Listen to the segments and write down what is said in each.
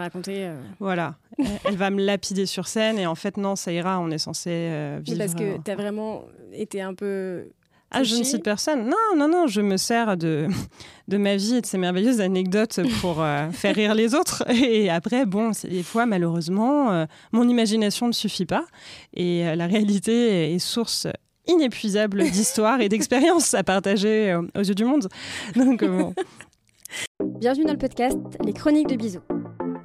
raconter. euh. Voilà, elle, va me lapider sur scène et en fait non, ça ira. On est censé euh, Mais. Parce que tu as vraiment été un peu. Ah, je ne cite personne. Non, non, non, je me sers de, de ma vie et de ces merveilleuses anecdotes pour euh, faire rire les autres. Et après, bon, des fois, malheureusement, euh, mon imagination ne suffit pas. Et euh, la réalité est source inépuisable d'histoires et d'expériences à partager euh, aux yeux du monde. Donc, euh, bon. Bienvenue dans le podcast Les Chroniques de Bisous.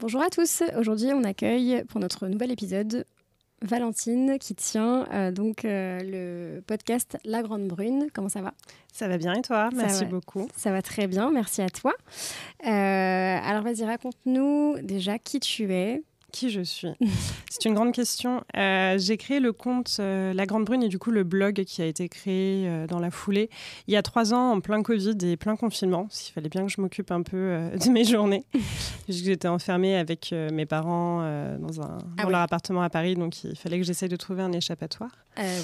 Bonjour à tous, aujourd'hui on accueille pour notre nouvel épisode Valentine qui tient euh, donc euh, le podcast La Grande Brune. Comment ça va? Ça va bien et toi? Merci va. beaucoup. Ça va très bien, merci à toi. Euh, alors vas-y, raconte-nous déjà qui tu es. Qui je suis C'est une grande question. Euh, j'ai créé le compte euh, La Grande Brune et du coup le blog qui a été créé euh, dans la foulée il y a trois ans en plein Covid et plein confinement. Qu'il fallait bien que je m'occupe un peu de mes journées. Puisque j'étais enfermée avec mes parents dans, un, Ah dans oui. leur appartement à Paris. Donc il fallait que j'essaye de trouver un échappatoire.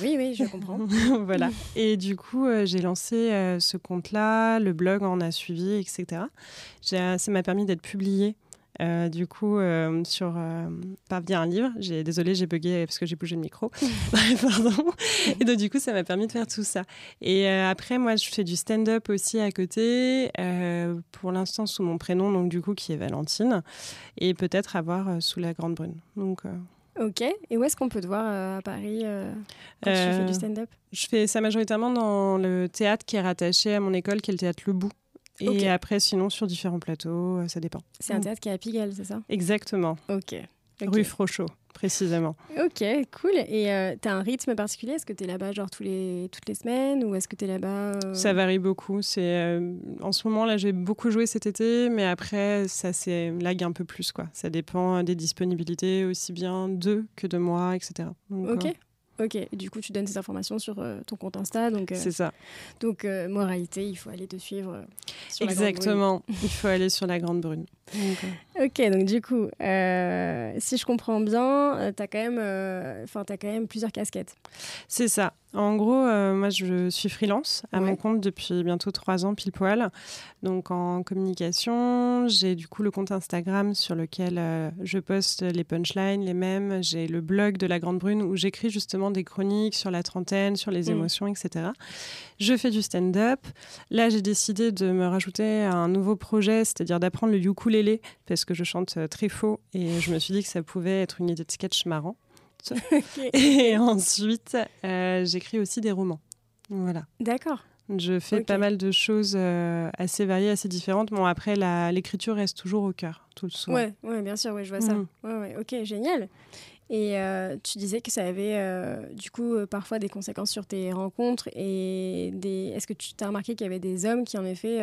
Oui, oui, je comprends. voilà. Et du coup, j'ai lancé ce compte-là, le blog en a suivi, etc. Ça m'a permis d'être publié. Euh, du coup, euh, sur euh, pas via un livre, j'ai désolé, j'ai bugué parce que j'ai bougé le micro. Pardon. Et donc du coup, ça m'a permis de faire tout ça. Et euh, après, moi, je fais du stand-up aussi à côté, euh, pour l'instant sous mon prénom, donc du coup, qui est Valentine, et peut-être avoir sous la Grande Brune. Donc, Ok, et où est-ce qu'on peut te voir euh, à Paris euh, quand tu fais du stand-up? Je fais ça majoritairement dans le théâtre qui est rattaché à mon école, qui est le théâtre Le Bout. Et après, sinon, sur différents plateaux, euh, ça dépend. C'est un théâtre qui est à Pigalle, c'est ça? Exactement. Ok. Rue Frochot, précisément. Ok, cool. Et euh, t'as un rythme particulier? Est-ce que t'es là-bas genre tous les, toutes les semaines? Ou est-ce que t'es là-bas euh, Ça varie beaucoup. C'est euh, En ce moment, là, j'ai beaucoup joué cet été, mais après, ça c'est lag un peu plus. quoi. Ça dépend des disponibilités, aussi bien d'eux que de moi, etc. Donc, Ok. Ok, du coup tu donnes ces informations sur euh, ton compte Insta, donc, euh, c'est ça. donc euh, moralité, il faut aller te suivre sur la Grande Exactement. Il faut aller sur la Grande Brune. Ok, donc du coup, euh, si je comprends bien, euh, t'as quand même, euh, t'as quand même plusieurs casquettes. C'est ça. En gros, euh, moi, je suis freelance à Ouais. mon compte depuis bientôt trois ans pile poil. Donc, en communication, j'ai du coup le compte Instagram sur lequel euh, je poste les punchlines, les mèmes. J'ai le blog de la Grande Brune où j'écris justement des chroniques sur la trentaine, sur les Mm. émotions, etc. Je fais du stand-up. Là, j'ai décidé de me rajouter un nouveau projet, c'est-à-dire d'apprendre le ukulélé parce que je chante euh, très faux et je me suis dit que ça pouvait être une idée de sketch marrant. Et ensuite, euh, j'écris aussi des romans. Voilà. D'accord. Je fais pas mal de choses euh, assez variées, assez différentes. Bon, après, l'écriture reste toujours au cœur, tout le soir. Ouais, ouais, bien sûr, ouais, je vois ça. Mhm. Ouais, ouais, ok, génial. Et euh, tu disais que ça avait euh, du coup euh, parfois des conséquences sur tes rencontres et des. Est-ce que tu as remarqué qu'il y avait des hommes qui en effet.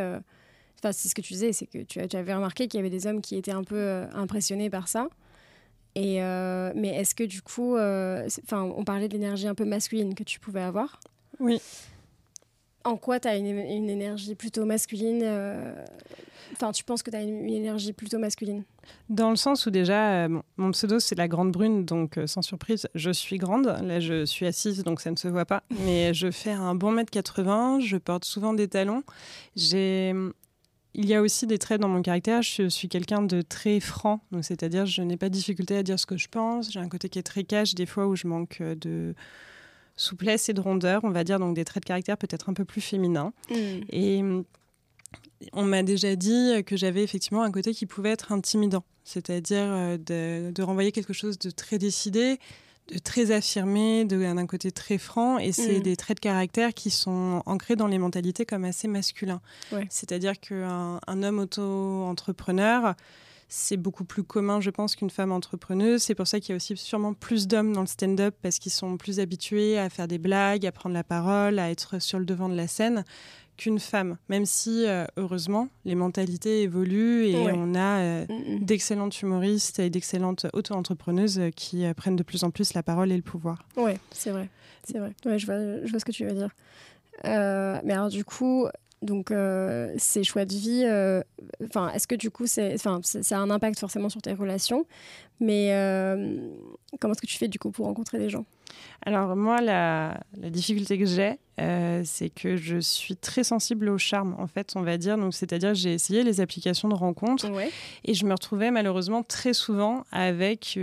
Enfin, c'est ce que tu disais, c'est que tu, avais remarqué qu'il y avait des hommes qui étaient un peu euh, impressionnés par ça. Et euh, mais est-ce que du coup, euh, enfin, on parlait de l'énergie un peu masculine que tu pouvais avoir. Oui. En quoi tu as une, une énergie plutôt masculine euh, Enfin, tu penses que tu as une, une énergie plutôt masculine? Dans le sens où déjà, mon- pseudo, c'est la Grande Brune, donc sans surprise, je suis grande. Là, je suis assise, donc ça ne se voit pas. Mais je fais un bon mètre 80, je porte souvent des talons. J'ai... Il y a aussi des traits dans mon caractère. Je suis quelqu'un de très franc, donc c'est-à-dire je n'ai pas de difficulté à dire ce que je pense. J'ai un côté qui est très cash, des fois où je manque euh, de souplesse et de rondeur, on va dire, donc des traits de caractère peut-être un peu plus féminins. Et hum, on m'a déjà dit que j'avais effectivement un côté qui pouvait être intimidant, c'est-à-dire euh, de, de renvoyer quelque chose de très décidé, de très affirmé, d'un côté très franc. Et c'est Mm. des traits de caractère qui sont ancrés dans les mentalités comme assez masculins. Ouais. C'est-à-dire qu'un un homme auto-entrepreneur, c'est beaucoup plus commun, je pense, qu'une femme entrepreneuse. C'est pour ça qu'il y a aussi sûrement plus d'hommes dans le stand-up parce qu'ils sont plus habitués à faire des blagues, à prendre la parole, à être sur le devant de la scène qu'une femme, même si, euh, heureusement, les mentalités évoluent et on a euh, mm, mm. d'excellentes humoristes et d'excellentes auto-entrepreneuses qui prennent de plus en plus la parole et le pouvoir. Oui, c'est vrai. C'est vrai. Ouais, je, vois, je vois ce que tu veux dire. mais alors, du coup, donc, euh, ces choix de vie, euh, enfin, est-ce que du coup, c'est, enfin, ça a un impact forcément sur tes relations, mais euh, comment est-ce que tu fais du coup pour rencontrer des gens? Alors moi, la, difficulté que j'ai, c'est que je suis très sensible au charme, en fait, on va dire. Donc, c'est-à-dire, j'ai essayé les applications de rencontres et je me retrouvais malheureusement très souvent avec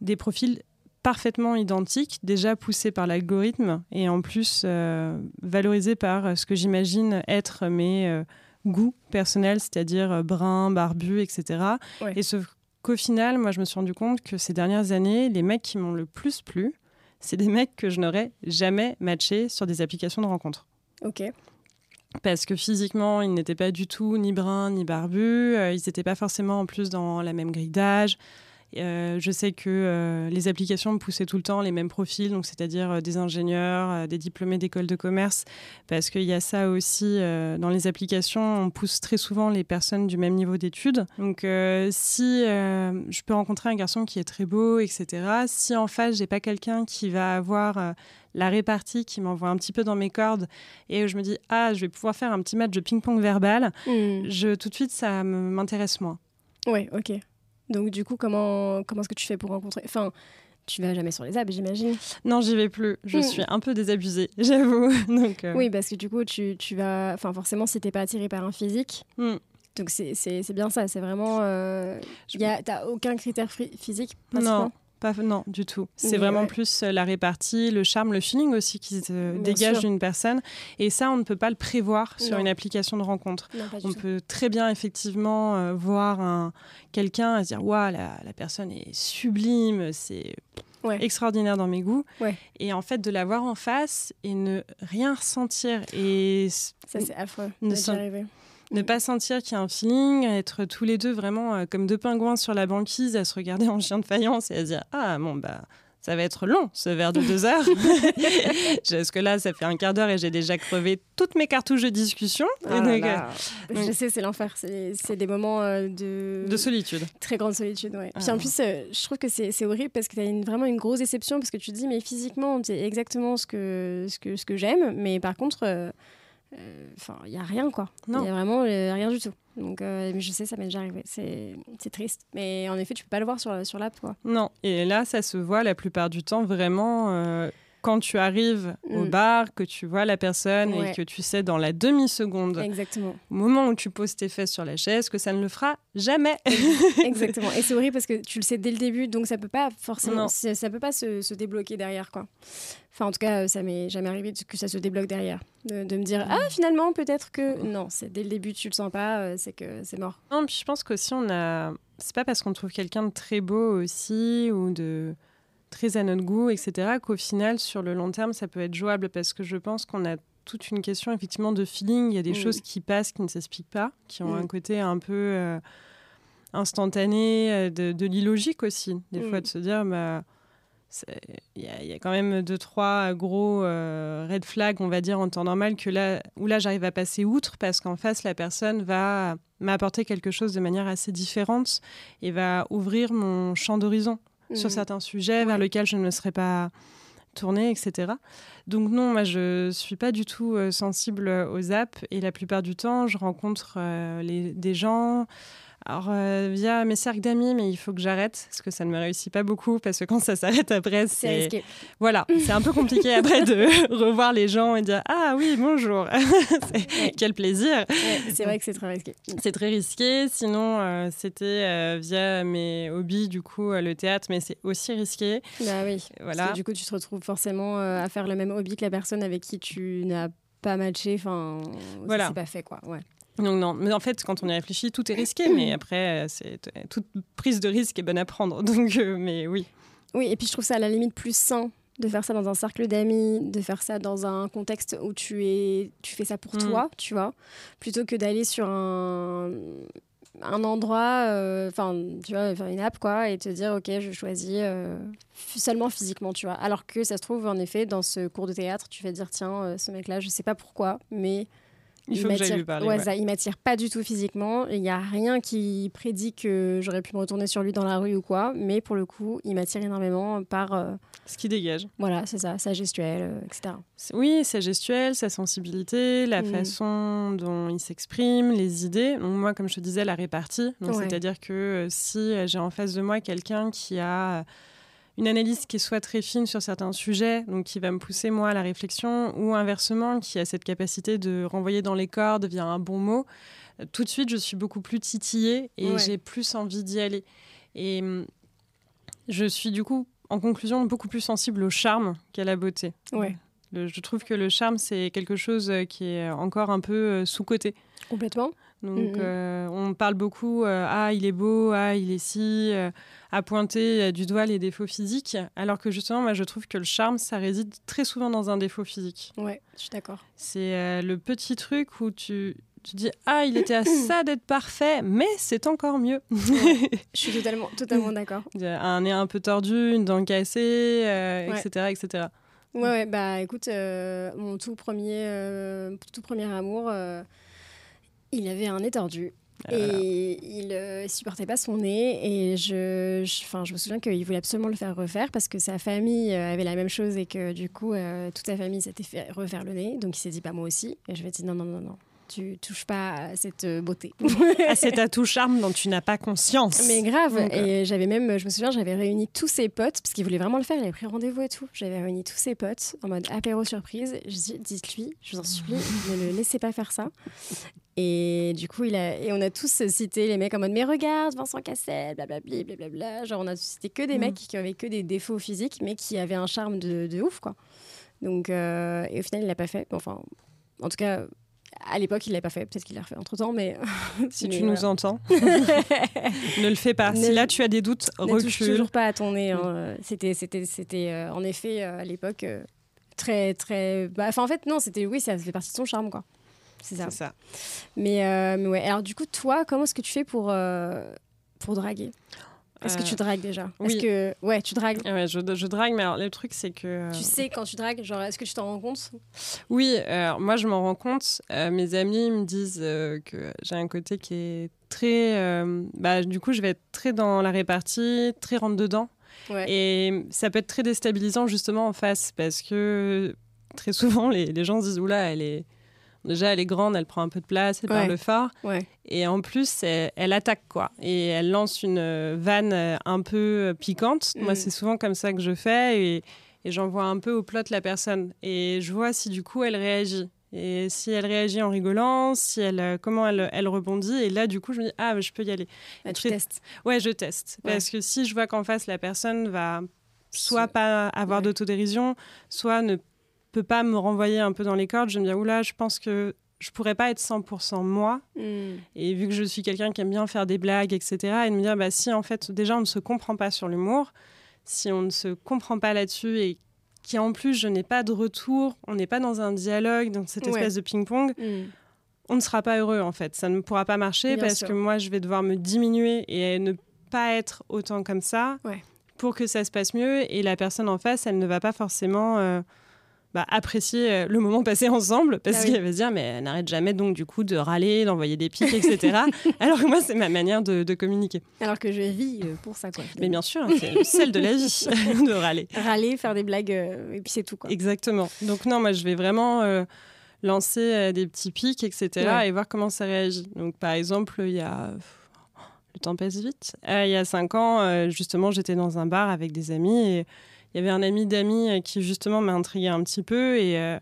des profils parfaitement identique, déjà poussé par l'algorithme et en plus euh, valorisé par euh, ce que j'imagine être mes euh, goûts personnels, c'est-à-dire brun, barbu, etc. Et ce qu'au final, moi, je me suis rendu compte que ces dernières années, les mecs qui m'ont le plus plu, c'est des mecs que je n'aurais jamais matché sur des applications de rencontres. Ok parce que physiquement, ils n'étaient pas du tout ni bruns ni barbus, ils n'étaient pas forcément en plus dans la même grille d'âge, euh, je sais que euh, les applications poussaient tout le temps les mêmes profils, donc c'est-à-dire euh, des ingénieurs, des diplômés d'école de commerce, parce qu'il y a ça aussi dans les applications, on pousse très souvent les personnes du même niveau d'études. Donc si je peux rencontrer un garçon qui est très beau, etc., si en face j'ai pas quelqu'un qui va avoir la répartie qui m'envoie un petit peu dans mes cordes et je me dis ah je vais pouvoir faire un petit match de ping-pong verbal, je tout de suite ça m'intéresse moins. Oui, ok. Donc du coup, comment, comment est-ce que tu fais pour rencontrer Enfin, tu vas jamais sur les apps, j'imagine. Non, j'y vais plus. Je hmm. suis un peu désabusée, j'avoue. Donc, euh. Oui, parce que du coup, tu, tu vas... Enfin, forcément, si t'es pas attiré par un physique... Hmm. Donc c'est bien ça, c'est vraiment... Euh... T'as aucun critère physique Non, pas, non, du tout. C'est vraiment plus euh, la répartie, le charme, le feeling aussi qui se dégage d'une personne. Et ça, on ne peut pas le prévoir sur une application de rencontre. on peut très bien effectivement euh, voir un, quelqu'un et se dire Waouh, la, la, personne est sublime, c'est extraordinaire dans mes goûts. Et en fait, de la voir en face et ne rien ressentir. Et ça, c'est affreux. Ne, ne pas sentir qu'il y a un feeling, être tous les deux vraiment euh, comme deux pingouins sur la banquise à se regarder en chien de faïence et à se dire Ah, bon, bah, ça va être long ce verre de deux heures. Parce que là, ça fait un quart d'heure et j'ai déjà crevé toutes mes cartouches de discussion. Ah donc, euh, je sais, c'est l'enfer. C'est des moments euh, de... de solitude. Très grande solitude, oui. Puis en ah. plus, je trouve que c'est horrible parce que tu as une, vraiment une grosse déception parce que tu te dis, mais physiquement, c'est exactement ce que, ce que, ce que j'aime. Mais par contre. Euh, enfin, il n'y a rien, quoi. Il n'y a vraiment euh, rien du tout. Donc, euh, je sais, ça m'est déjà arrivé. C'est triste. Mais en effet, tu peux pas le voir sur, sur l'app, quoi. Non. Et là, ça se voit la plupart du temps vraiment quand tu arrives au mm. bar, que tu vois la personne et que tu sais dans la demi-seconde, au moment où tu poses tes fesses sur la chaise, que ça ne le fera jamais. Exactement. Et c'est horrible parce que tu le sais dès le début, donc ça peut pas forcément, ça peut pas se, se, débloquer derrière, quoi. Enfin, en tout cas, ça m'est jamais arrivé que ça se débloque derrière, de, me dire mm. ah finalement peut-être que non, c'est dès le début tu le sens pas, euh, c'est que c'est mort. Non, puis je pense qu'aussi on a, c'est pas parce qu'on trouve quelqu'un de très beau aussi ou de très à notre goût, etc., qu'au final, sur le long terme, ça peut être jouable parce que je pense qu'on a toute une question effectivement de feeling. Il y a des choses qui passent, qui ne s'expliquent pas, qui ont mm. un côté un peu euh, instantané, euh, de, l'illogique aussi. Des fois, mm. de se dire, bah, il y, a quand même deux, trois gros euh, red flags, on va dire, en temps normal, que là, où là, j'arrive à passer outre parce qu'en face, la personne va m'apporter quelque chose de manière assez différente et va ouvrir mon champ d'horizon sur mm. certains sujets vers lesquels je ne me serais pas tournée, etc. Donc non, moi je suis pas du tout euh, sensible aux apps et la plupart du temps je rencontre euh, les, des gens alors, euh, via mes cercles d'amis, mais il faut que j'arrête parce que ça ne me réussit pas beaucoup parce que quand ça s'arrête après, c'est. Voilà, c'est un peu compliqué après de revoir les gens et dire Ah oui, bonjour. Quel plaisir. c'est vrai que c'est très risqué. C'est très risqué. Sinon, euh, c'était euh, via mes hobbies, du coup, le théâtre, mais c'est aussi risqué. Bah oui. Voilà. Parce que, du coup, tu te retrouves forcément à faire le même hobby que la personne avec qui tu n'as pas matché. Enfin, voilà. c'est pas fait, quoi. Ouais. Donc non, mais en fait, quand on y réfléchit, tout est risqué, mais après, c'est toute prise de risque est bonne à prendre. Donc, euh, mais oui. Oui, et puis je trouve ça à la limite plus sain de faire ça dans un cercle d'amis, de faire ça dans un contexte où tu es, tu fais ça pour mm. toi, tu vois, plutôt que d'aller sur un un endroit, euh, enfin, tu vois, faire une app, quoi, et te dire, OK, je choisis euh, seulement physiquement, tu vois. Alors que ça se trouve, en effet, dans ce cours de théâtre, tu vas dire, tiens, euh, ce mec-là, je sais pas pourquoi, mais il faut que j'aille lui parler. Ouais, Ça, il m'attire pas du tout physiquement. Il n'y a rien qui prédit que j'aurais pu me retourner sur lui dans la rue ou quoi. Mais pour le coup, il m'attire énormément par. Euh, Ce qui dégage. Voilà, c'est ça, sa gestuelle, euh, etc. Oui, sa gestuelle, sa sensibilité, la mm. façon dont il s'exprime, les idées. moi, comme je te disais, la répartie. C'est-à-dire que euh, si j'ai en face de moi quelqu'un qui a une analyse qui soit très fine sur certains sujets, donc qui va me pousser moi à la réflexion, ou inversement, qui a cette capacité de renvoyer dans les cordes via un bon mot, tout de suite je suis beaucoup plus titillée et j'ai plus envie d'y aller. Et hum, je suis du coup, en conclusion, beaucoup plus sensible au charme qu'à la beauté. Ouais. je trouve que le charme, c'est quelque chose euh, qui est encore un peu euh, sous-coté. Complètement. Donc, mm, mm. Euh, on parle beaucoup, ah, il est beau, ah, il est si à pointer euh, du doigt les défauts physiques, alors que justement, moi, je trouve que le charme, ça réside très souvent dans un défaut physique. Ouais, je suis d'accord. C'est euh, le petit truc où tu, tu dis ah il était à ça d'être parfait mais c'est encore mieux je suis totalement totalement d'accord un nez un peu tordu une dent cassée etc euh, etc ouais, ouais, bah écoute mon tout premier tout premier amour il avait un nez tordu et il euh, supportait pas son nez. Et je, je, je me souviens qu'il voulait absolument le faire refaire parce que sa famille euh, avait la même chose et que du coup, euh, toute sa famille s'était fait refaire le nez. Donc il s'est dit, pas moi aussi. Et je lui ai dit, non, non, non, non. Tu touches pas à cette beauté. à cet atout charme dont tu n'as pas conscience. Mais grave. et j'avais même, je me souviens, j'avais réuni tous ses potes parce qu'il voulait vraiment le faire. Il avait pris rendez-vous et tout. J'avais réuni tous ses potes en mode apéro surprise. Je dis, dites-lui, je vous en supplie, ne le laissez pas faire ça. Et du coup, il a, et on a tous cité les mecs en mode Mais regarde, Vincent Cassel, blablabla, blablabla. Genre, on a cité que des mm. mecs qui avaient que des défauts physiques, mais qui avaient un charme de, de ouf, quoi. Donc, euh, et au final, il l'a pas fait. Enfin, en tout cas, à l'époque, il l'a pas fait. Peut-être qu'il l'a refait entre temps, mais. si tu nous entends, ne le fais pas. si là tu as des doutes, recule. Ne toujours pas à ton nez. Hein. Mm. C'était, c'était, c'était euh, en effet euh, à l'époque très, très. Bah, enfin, en fait, non, c'était oui, ça fait partie de son charme, quoi c'est ça. Mais, euh, mais, ouais, alors du coup, toi, comment est-ce que tu fais pour, euh, pour draguer? Est-ce que tu euh, dragues déjà? Oui. que ouais, tu dragues? Ouais, je, je, drague, mais alors le truc c'est que tu sais quand tu dragues, genre est-ce que tu t'en rends compte? Oui, alors, moi je m'en rends compte. mes amis me disent que j'ai un côté qui est très, bah, du coup je vais être très dans la répartie, très rentre dedans. Et ça peut être très déstabilisant justement en face parce que très souvent les, les gens se disent oula elle est Déjà, elle est grande, elle prend un peu de place, elle parle fort. Et en plus, elle, attaque, quoi. Et elle lance une euh, vanne euh, un peu euh, piquante. Moi, mm. c'est souvent comme ça que je fais. Et, et j'envoie un peu au plot la personne. Et je vois si du coup, elle réagit. Et si elle réagit en rigolant, si elle, comment elle, elle rebondit. Et là, du coup, je me dis, ah, je peux y aller. Bah, tu testes Ouais, je teste. Parce que si je vois qu'en face, la personne va soit pas avoir d'autodérision, soit ne peux pas me renvoyer un peu dans les cordes. Je me dis, oula, je pense que je pourrais pas être 100% moi. Hmm. Et vu que je suis quelqu'un qui aime bien faire des blagues, etc., et de me dire, bah, si en fait, déjà, on ne se comprend pas sur l'humour, si on ne se comprend pas là-dessus et qui en plus, je n'ai pas de retour, on n'est pas dans un dialogue, dans cette espèce de ping-pong, hmm. on ne sera pas heureux en fait. Ça ne pourra pas marcher parce que moi, je vais devoir me diminuer et ne pas être autant comme ça pour que ça se passe mieux. Et la personne en face, elle ne va pas forcément. Euh, bah, apprécier euh, le moment passé ensemble parce ah qu'elle va se dire mais elle n'arrête jamais donc du coup de râler, d'envoyer des pics, etc. Alors que moi c'est ma manière de, communiquer. Alors que je vis euh, pour ça quoi. Mais bien sûr, c'est celle de la vie de râler. Râler, faire des blagues euh, et puis c'est tout quoi. Exactement. Donc non, moi je vais vraiment lancer des petits pics, etc. et voir comment ça réagit. Donc par exemple il y a le temps passe vite. il y a cinq ans, justement, j'étais dans un bar avec des amis et il y avait un ami d'amis euh, qui justement m'a intrigué un petit peu et euh,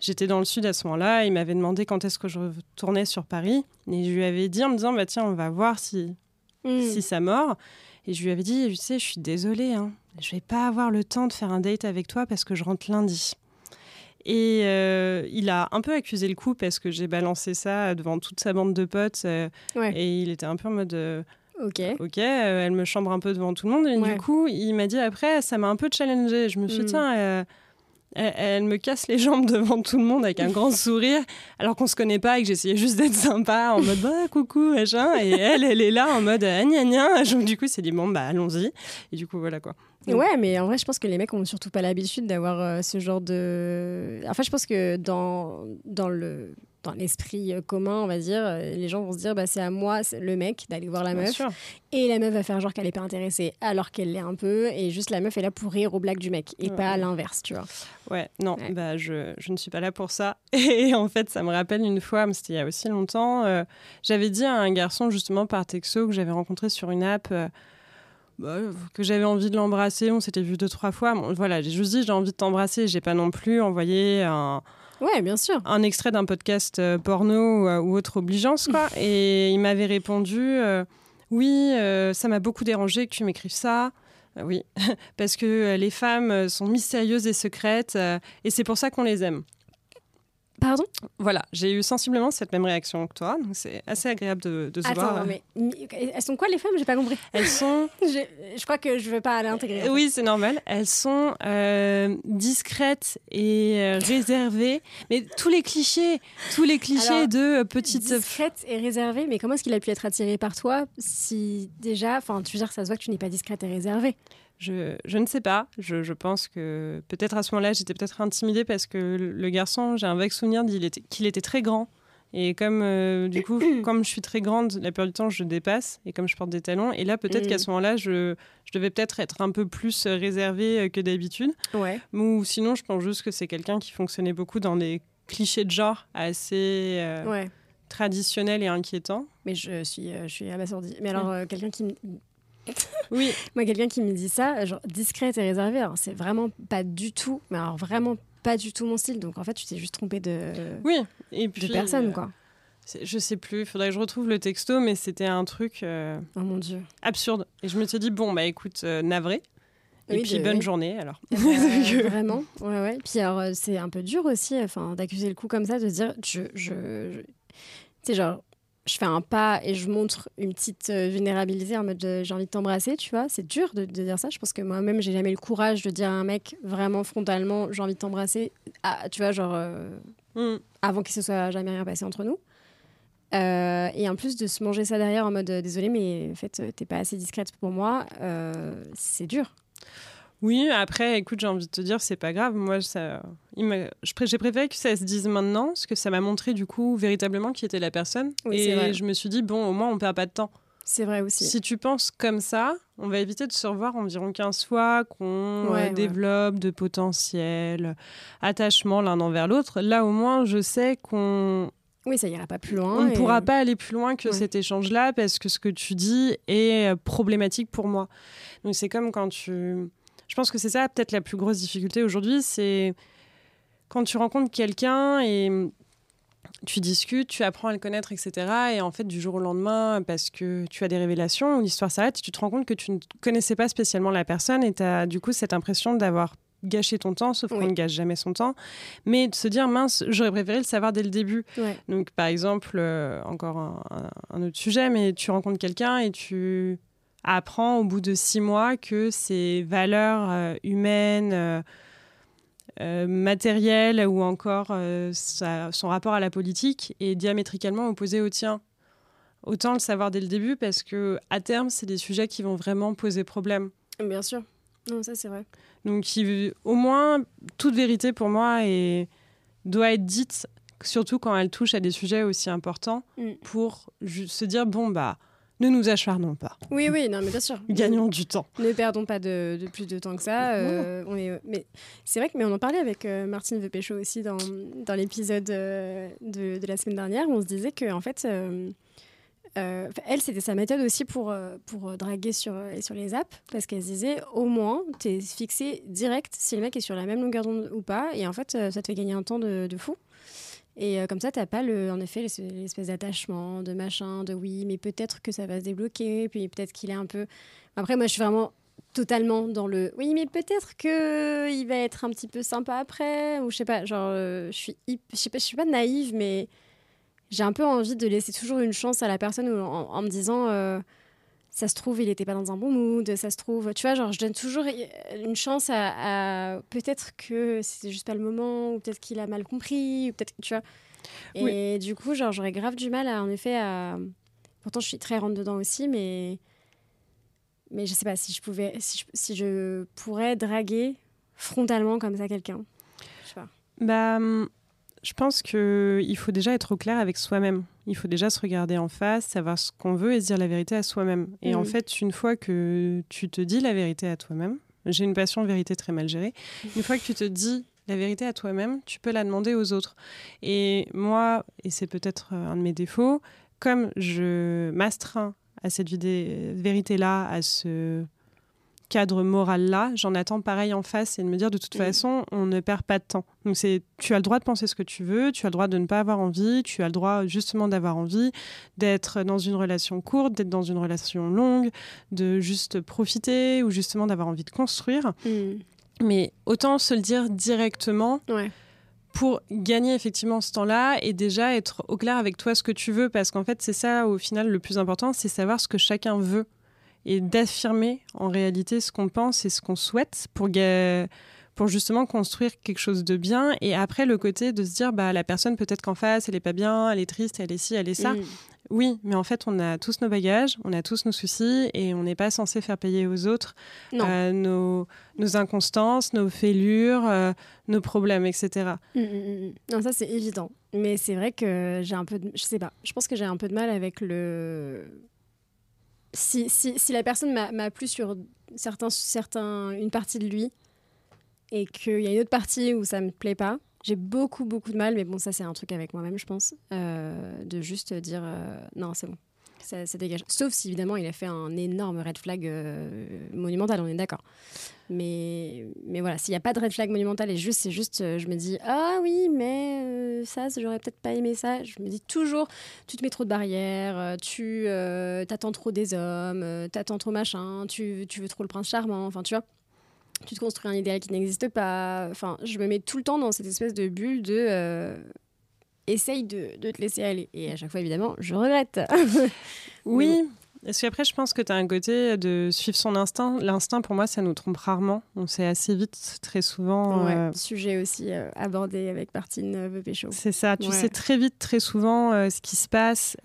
j'étais dans le sud à ce moment-là. Il m'avait demandé quand est-ce que je retournais sur Paris et je lui avais dit en me disant bah tiens on va voir si hmm. si ça mord. Et je lui avais dit tu sais je suis désolée hein, je vais pas avoir le temps de faire un date avec toi parce que je rentre lundi. Et euh, il a un peu accusé le coup parce que j'ai balancé ça devant toute sa bande de potes. Et il était un peu en mode Ok. Ok, euh, elle me chambre un peu devant tout le monde. Et du coup, il m'a dit après, ça m'a un peu challengé. Je me suis dit, hmm. tiens, euh, elle, me casse les jambes devant tout le monde avec un grand sourire, alors qu'on se connaît pas et que j'essayais juste d'être sympa en mode bah coucou machin, et elle, elle est là en mode ah, gna gna. Du coup, c'est dit bon bah allons-y. Et du coup voilà quoi. Ouais, mais en vrai, je pense que les mecs ont surtout pas l'habitude d'avoir euh, ce genre de. Enfin, je pense que dans, dans le dans l'esprit euh, commun, on va dire, euh, les gens vont se dire bah, c'est à moi, le mec, d'aller voir la meuf. Et la meuf va faire genre qu'elle n'est pas intéressée alors qu'elle l'est un peu. Et juste la meuf est là pour rire aux blagues du mec et pas l'inverse, tu vois. Ouais, non, Bah, je, je, ne suis pas là pour ça. Et en fait, ça me rappelle une fois, c'était il y a aussi longtemps, j'avais dit à un garçon justement par texto que j'avais rencontré sur une app. Bah, que j'avais envie de l'embrasser. On s'était vu deux, trois fois. voilà, j'ai juste dit j'ai envie de t'embrasser. J'ai pas non plus envoyé un. Ouais, bien sûr. Un extrait d'un podcast euh, porno euh, ou, autre obligeance, quoi. Et il m'avait répondu euh, Oui, ça m'a beaucoup dérangé que tu m'écrives ça. oui, parce que les femmes sont mystérieuses et secrètes, et c'est pour ça qu'on les aime. Pardon? Voilà, j'ai eu sensiblement cette même réaction que toi, donc c'est assez agréable de, se Attends, voir. mais elles sont quoi les femmes? J'ai pas compris. Elles sont. je, crois que je veux pas aller intégrer. Oui, c'est normal. Elles sont euh, discrètes et euh, réservées, mais tous les clichés, tous les clichés de euh, petites. Discrètes et réservées, mais comment est-ce qu'il a pu être attiré par toi si déjà, enfin, tu veux dire, ça se voit que tu n'es pas discrète et réservée? Je, je, ne sais pas. Je, je pense que peut-être à ce moment-là, j'étais peut-être intimidée parce que le garçon, j'ai un vague souvenir qu'il était, très grand. Et comme, euh, du coup, comme je suis très grande, la plupart du temps, je dépasse. Et comme je porte des talons. Et là, peut-être qu'à mm. ce moment-là, je, je devais peut-être être un peu plus réservée euh, que d'habitude. Ouais. Ou sinon, je pense juste que c'est quelqu'un qui fonctionnait beaucoup dans des clichés de genre assez euh, ouais. traditionnels et inquiétants. Mais je suis, je suis abasourdie. Mais alors, quelqu'un qui oui. Moi, quelqu'un qui me dit ça, genre discrète et réservée, alors c'est vraiment pas du tout, mais alors vraiment pas du tout mon style. Donc en fait, tu t'es juste trompé de, oui. et puis, de personne, quoi. Je sais plus, il faudrait que je retrouve le texto, mais c'était un truc euh, oh mon Dieu. absurde. Et je me suis dit, bon, bah écoute, euh, navré. Et puis bonne journée alors. Eh ben, vraiment, ouais, ouais. Puis alors, euh, c'est un peu dur aussi enfin, d'accuser le coup comme ça, de se dire, je. je, je... Tu sais, genre, je fais un pas et je montre une petite euh, vulnérabilité en mode j'ai envie de t'embrasser, tu vois. C'est dur de, dire ça. Je pense que moi-même, j'ai jamais le courage de dire à un mec vraiment frontalement j'ai envie de t'embrasser, ah, tu vois, genre euh, mm. avant qu'il se soit jamais rien passé entre nous. Euh, et en plus de se manger ça derrière en mode désolé, mais en fait, t'es pas assez discrète pour moi, c'est dur. Oui, après, écoute, j'ai envie de te dire, c'est pas grave. Moi, ça, j'ai préféré que ça se dise maintenant, parce que ça m'a montré du coup véritablement qui était la personne. et je me suis dit, bon, au moins, on perd pas de temps. C'est vrai aussi. Si tu penses comme ça, on va éviter de se revoir environ 15 fois, qu'on euh, développe de potentiels attachements l'un envers l'autre. Là, au moins, je sais qu'on oui, ça ira pas plus loin. On ne pourra pas aller plus loin que cet échange-là parce que ce que tu dis est euh, problématique pour moi. Donc c'est comme quand tu je pense que c'est ça peut-être la plus grosse difficulté aujourd'hui, c'est quand tu rencontres quelqu'un et tu discutes, tu apprends à le connaître, etc. Et en fait, du jour au lendemain, parce que tu as des révélations, l'histoire s'arrête, tu te rends compte que tu ne connaissais pas spécialement la personne et tu as du coup cette impression d'avoir gâché ton temps, sauf qu'on ne gâche jamais son temps, mais de se dire mince, j'aurais préféré le savoir dès le début. Donc par exemple, euh, encore un, autre sujet, mais tu rencontres quelqu'un et tu apprend au bout de six mois que ses valeurs euh, humaines, euh, euh, matérielles ou encore son rapport à la politique est diamétricalement opposé au tien. Autant le savoir dès le début parce que à terme, c'est des sujets qui vont vraiment poser problème. Bien sûr. Non, ça c'est vrai. Donc, au moins, toute vérité pour moi est, doit être dite, surtout quand elle touche à des sujets aussi importants, mm. pour se dire bon, bah, ne nous acharnons pas. Oui, oui, non, mais bien sûr. Gagnons du temps. Ne perdons pas de, plus de temps que ça. Euh, on est, mais c'est vrai que mais on en parlait avec euh, Martine Vepécho aussi dans, dans l'épisode euh, de, de, la semaine dernière où on se disait que en fait, elle, c'était sa méthode aussi pour, pour draguer sur, sur les apps parce qu'elle se disait au moins, tu es fixé direct si le mec est sur la même longueur d'onde ou pas. Et en fait, ça te fait gagner un temps de, de fou. Et euh, comme ça, tu n'as pas, le, en effet, l'espèce d'attachement, de machin, de oui, mais peut-être que ça va se débloquer, puis peut-être qu'il est un peu... Après, moi, je suis vraiment totalement dans le oui mais peut-être que il va être un petit peu sympa après ou je sais pas genre euh, je suis je sais pas je suis pas naïve mais j'ai un peu envie de laisser toujours une chance à la personne en, me disant euh, ça se trouve, il n'était pas dans un bon mood, ça se trouve, tu vois, genre, je donne toujours une chance à, peut-être que c'est juste pas le moment, ou peut-être qu'il a mal compris, ou peut-être, tu vois. Et du coup, genre, j'aurais grave du mal, à, en effet, à. Pourtant, je suis très rentre dedans aussi, mais. Mais je sais pas si je pouvais, si je, si je pourrais draguer frontalement comme ça quelqu'un. Je sais pas. Bah, hum, je pense qu'il faut déjà être au clair avec soi-même. Il faut déjà se regarder en face, savoir ce qu'on veut et se dire la vérité à soi-même. Et en mm. fait, une fois que tu te dis la vérité à toi-même, j'ai une passion vérité très mal gérée, une fois que tu te dis la vérité à toi-même, tu peux la demander aux autres. Et moi, et c'est peut-être un de mes défauts, comme je m'astreins à cette vérité-là, à ce cadre moral-là, j'en attends pareil en face et de me dire de toute façon, on ne perd pas de temps. Donc c'est, tu as le droit de penser ce que tu veux, tu as le droit de ne pas avoir envie, tu as le droit justement d'avoir envie, d'être dans une relation courte, d'être dans une relation longue, de juste profiter ou justement d'avoir envie de construire. Mm. Mais autant se le dire directement. pour gagner effectivement ce temps-là et déjà être au clair avec toi ce que tu veux parce qu'en fait c'est ça au final le plus important c'est savoir ce que chacun veut et d'affirmer en réalité ce qu'on pense et ce qu'on souhaite pour, pour justement construire quelque chose de bien. Et après, le côté de se dire, bah, la personne peut-être qu'en face, elle est pas bien, elle est triste, elle est ci, elle est ça. Mm. Oui, mais en fait, on a tous nos bagages, on a tous nos soucis et on n'est pas censé faire payer aux autres euh, nos, nos, inconstances, nos fêlures, euh, nos problèmes, etc. Mm, mm, non, ça c'est évident. Mais c'est vrai que j'ai un peu de... Je sais pas, je pense que j'ai un peu de mal avec le si, si, si, la personne m'a plu sur certains, certains, une partie de lui et qu'il y a une autre partie où ça me plaît pas, j'ai beaucoup, beaucoup de mal, mais bon, ça c'est un truc avec moi-même, je pense, euh, de juste dire euh, non, c'est bon, ça, dégage. Sauf si évidemment il a fait un énorme red flag euh, monumental, on est d'accord. Mais, mais voilà, s'il n'y a pas de red flag monumental et juste, c'est juste, euh, je me dis, ah oui, mais euh, ça, j'aurais peut-être pas aimé ça. Je me dis toujours, tu te mets trop de barrières, tu t'attends trop des hommes, t'attends trop machin, tu, tu veux trop le prince charmant, enfin tu vois tu te construis un idéal qui n'existe pas. Enfin, je me mets tout le temps dans cette espèce de bulle de essaye de, de, te laisser aller. Et à chaque fois, évidemment, je regrette. oui. Est-ce qu'après, je pense que tu as un côté de suivre son instinct. L'instinct, pour moi, ça nous trompe rarement. On sait assez vite, très souvent. Ouais, euh, Sujet aussi euh, abordé avec Martine euh, Pécho. C'est ça. Tu sais très vite, très souvent, ce qui se passe,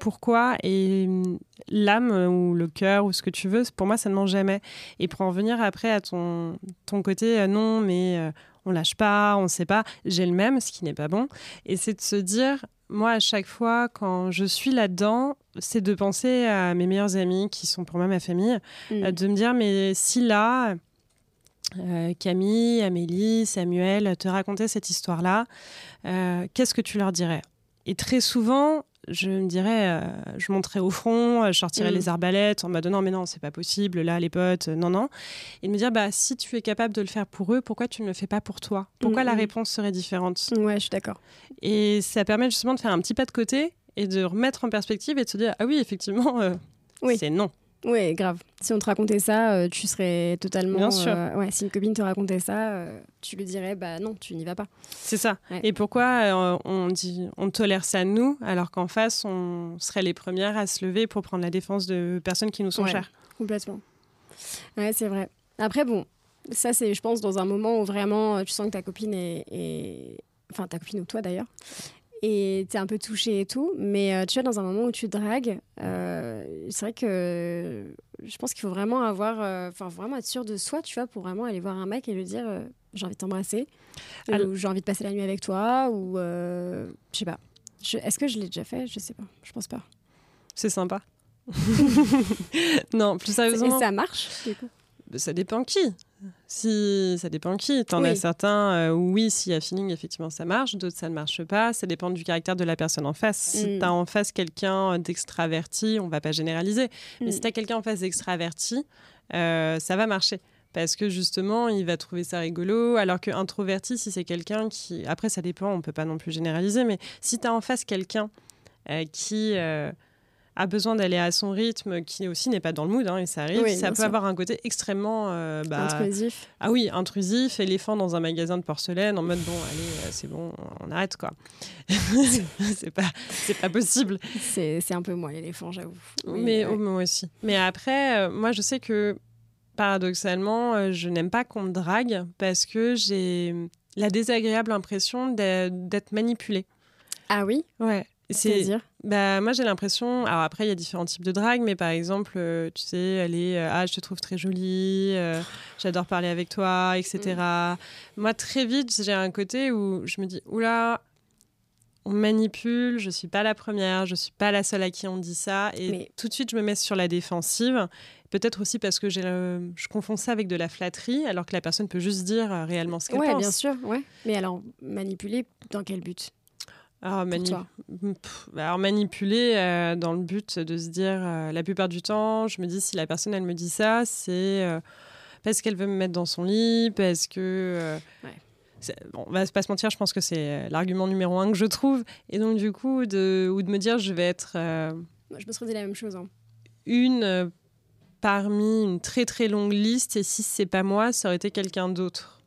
pourquoi. Et mm, l'âme ou le cœur ou ce que tu veux, pour moi, ça ne ment jamais. Et pour en venir après à ton, ton côté, non, mais on lâche pas, on ne sait pas. J'ai le même, ce qui n'est pas bon. Et c'est de se dire, moi, à chaque fois, quand je suis là-dedans, c'est de penser à mes meilleurs amis qui sont pour moi ma famille, mm. euh, de me dire, mais si là, euh, Camille, Amélie, Samuel te racontaient cette histoire-là, euh, qu'est-ce que tu leur dirais? Et très souvent, je me dirais, euh, je monterais au front, euh, je sortirais mm. les arbalètes en mode non, mais non, c'est pas possible, là, les potes, non, non. Et de me dire, bah, si tu es capable de le faire pour eux, pourquoi tu ne le fais pas pour toi? Pourquoi la mm, mm. réponse serait différente? Ouais, je suis d'accord. Et ça permet justement de faire un petit pas de côté et de remettre en perspective et de se dire, ah oui, effectivement, euh, oui. c'est non. Oui, grave. Si on te racontait ça, euh, tu serais totalement. Bien sûr. Euh, ouais, si une copine te racontait ça, euh, tu lui dirais, bah non, tu n'y vas pas. C'est ça. Et pourquoi on dit, on tolère ça nous, alors qu'en face, on serait les premières à se lever pour prendre la défense de personnes qui nous sont chères? Complètement. Ouais, c'est vrai. Après, bon, ça, c'est, je pense, dans un moment où vraiment tu sens que ta copine est... enfin ta copine ou toi d'ailleurs, et tu es un peu touché et tout. Mais euh, tu vois, dans un moment où tu dragues, euh, c'est vrai que je pense qu'il faut vraiment avoir, euh, enfin, vraiment être sûr de soi, tu vois, pour vraiment aller voir un mec et lui dire j'ai envie de t'embrasser, ou j'ai envie de passer la nuit avec toi, ou je sais pas. Est-ce que je l'ai déjà fait? Je sais pas. Je pense pas. C'est sympa. non, plus sérieusement. Et ça marche Ça dépend qui. Si ça dépend qui. T'en as certains, euh, oui, s'il y a feeling, effectivement, ça marche. D'autres, ça ne marche pas. Ça dépend du caractère de la personne en face. Si mm. tu as en face quelqu'un d'extraverti, on va pas généraliser. Mais si mm. tu as quelqu'un en face d'extraverti, euh, ça va marcher. Parce que justement, il va trouver ça rigolo. Alors que introverti, si c'est quelqu'un qui. Après, ça dépend, on peut pas non plus généraliser. Mais si tu as en face quelqu'un euh, qui a besoin d'aller à son rythme, qui aussi n'est pas dans le mood, hein, et ça arrive, ça peut avoir un côté extrêmement bah, intrusif. Ah oui, intrusif, éléphant dans un magasin de porcelaine, en mode bon, allez, c'est bon, on arrête quoi. c'est pas, c'est pas possible. C'est un peu moi l'éléphant, j'avoue. mais oh, moi aussi. Mais après, moi je sais que paradoxalement, je n'aime pas qu'on me drague parce que j'ai la désagréable impression d'être manipulée. Ah oui? Ouais. C'est-à-dire bah, Moi, j'ai l'impression. Alors, après, il y a différents types de drague, mais par exemple, euh, tu sais, elle est euh, Ah, je te trouve très jolie, euh, j'adore parler avec toi, etc. Mm. Moi, très vite, j'ai un côté où je me dis Oula, on manipule, je suis pas la première, je suis pas la seule à qui on dit ça. Et tout de suite, je me mets sur la défensive. Peut-être aussi parce que je confonds ça avec de la flatterie, alors que la personne peut juste dire réellement ce qu'elle pense. Oui, bien sûr. Ouais. Mais alors, manipuler, dans quel but? Alors, alors manipuler euh, dans le but de se dire, euh, la plupart du temps, je me dis si la personne elle me dit ça, c'est euh, parce qu'elle veut me mettre dans son lit, parce que Bon, on va pas se mentir, je pense que c'est l'argument numéro un que je trouve. Et donc, du coup, de, ou de me dire, je vais être. je me serais dit la même chose. Hein. Une parmi une très très longue liste, et si c'est pas moi, ça aurait été quelqu'un d'autre.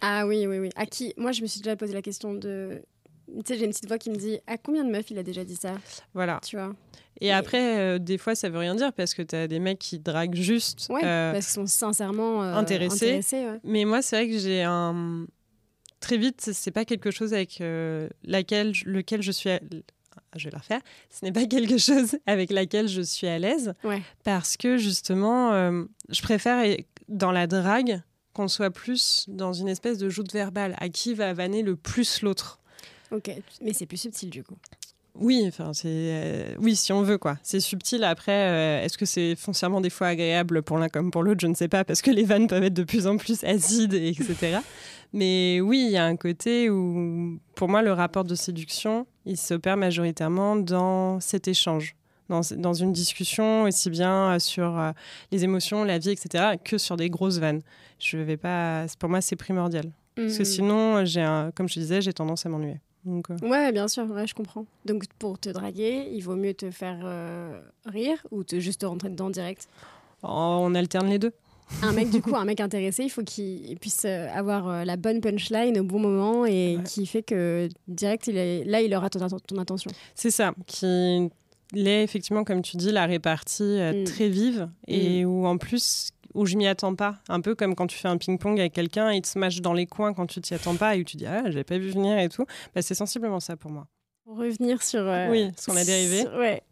Ah oui, oui, oui. À qui? Moi, je me suis déjà posé la question de tu sais, j'ai une petite voix qui me dit à combien de meufs il a déjà dit ça? Voilà. Tu vois et, après, euh, des fois, ça veut rien dire parce que tu as des mecs qui draguent juste. Ouais, euh, parce qu'ils sont sincèrement euh, intéressés. Mais moi, c'est vrai que j'ai un. Très vite, c'est pas quelque chose avec laquelle, lequel je suis. Je vais la refaire. Ce n'est pas quelque chose avec laquelle je suis à l'aise. Ouais. Parce que justement, je préfère dans la drague qu'on soit plus dans une espèce de joute verbale. À qui va vanner le plus l'autre Ok, mais c'est plus subtil du coup. Oui, enfin c'est euh, oui si on veut quoi. C'est subtil. Après, euh, est-ce que c'est foncièrement des fois agréable pour l'un comme pour l'autre? Je ne sais pas parce que les vannes peuvent être de plus en plus acides, etc. Mais oui, il y a un côté où, pour moi, le rapport de séduction, il s'opère majoritairement dans cet échange, dans, dans une discussion aussi bien sur euh, les émotions, la vie, etc., que sur des grosses vannes. Je vais pas. Pour moi, c'est primordial. Parce que mmh. sinon, j'ai comme je disais, j'ai tendance à m'ennuyer. Donc, euh. Ouais, bien sûr, ouais, je comprends. Donc pour te draguer, il vaut mieux te faire euh, rire ou te juste rentrer dedans direct? Oh, On alterne les deux. Un mec, du coup, un mec intéressé, il faut qu'il puisse euh, avoir la bonne punchline au bon moment et qui fait que direct, il est, là, il aura ton, ton attention. C'est ça, qui est effectivement, comme tu dis, la répartie mm. très vive et mm. où en plus, où je m'y attends pas. Un peu comme quand tu fais un ping-pong avec quelqu'un, il te smash dans les coins quand tu t'y attends pas et où tu dis ah j'avais pas vu venir et tout. Bah, c'est sensiblement ça pour moi. Pour revenir sur euh, oui, ce qu'on a dérivé. ouais.